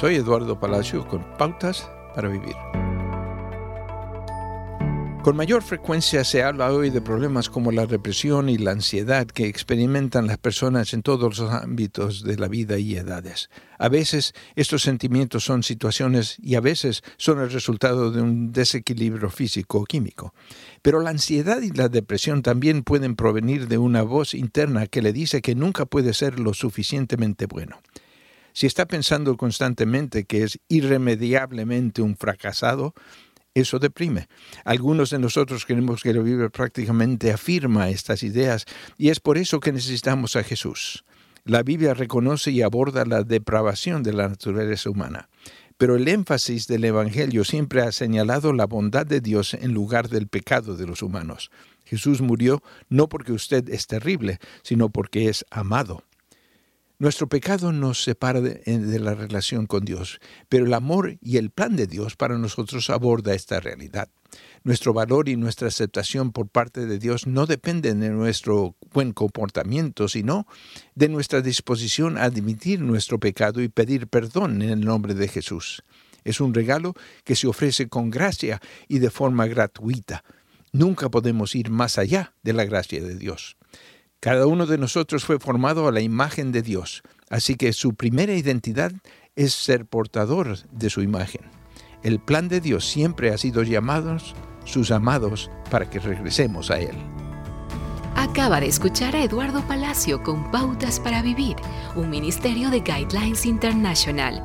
Soy Eduardo Palacio con Pautas para Vivir. Con mayor frecuencia se habla hoy de problemas como la represión y la ansiedad que experimentan las personas en todos los ámbitos de la vida y edades. A veces estos sentimientos son situaciones y a veces son el resultado de un desequilibrio físico o químico. Pero la ansiedad y la depresión también pueden provenir de una voz interna que le dice que nunca puede ser lo suficientemente bueno. Si está pensando constantemente que es irremediablemente un fracasado, eso deprime. Algunos de nosotros queremos que la Biblia prácticamente afirma estas ideas y es por eso que necesitamos a Jesús. La Biblia reconoce y aborda la depravación de la naturaleza humana, pero el énfasis del Evangelio siempre ha señalado la bondad de Dios en lugar del pecado de los humanos. Jesús murió no porque usted es terrible, sino porque es amado. Nuestro pecado nos separa de, la relación con Dios, pero el amor y el plan de Dios para nosotros aborda esta realidad. Nuestro valor y nuestra aceptación por parte de Dios no dependen de nuestro buen comportamiento, sino de nuestra disposición a admitir nuestro pecado y pedir perdón en el nombre de Jesús. Es un regalo que se ofrece con gracia y de forma gratuita. Nunca podemos ir más allá de la gracia de Dios. Cada uno de nosotros fue formado a la imagen de Dios, así que su primera identidad es ser portador de su imagen. El plan de Dios siempre ha sido llamados sus amados para que regresemos a Él. Acaba de escuchar a Eduardo Palacio con Pautas para Vivir, un ministerio de Guidelines International.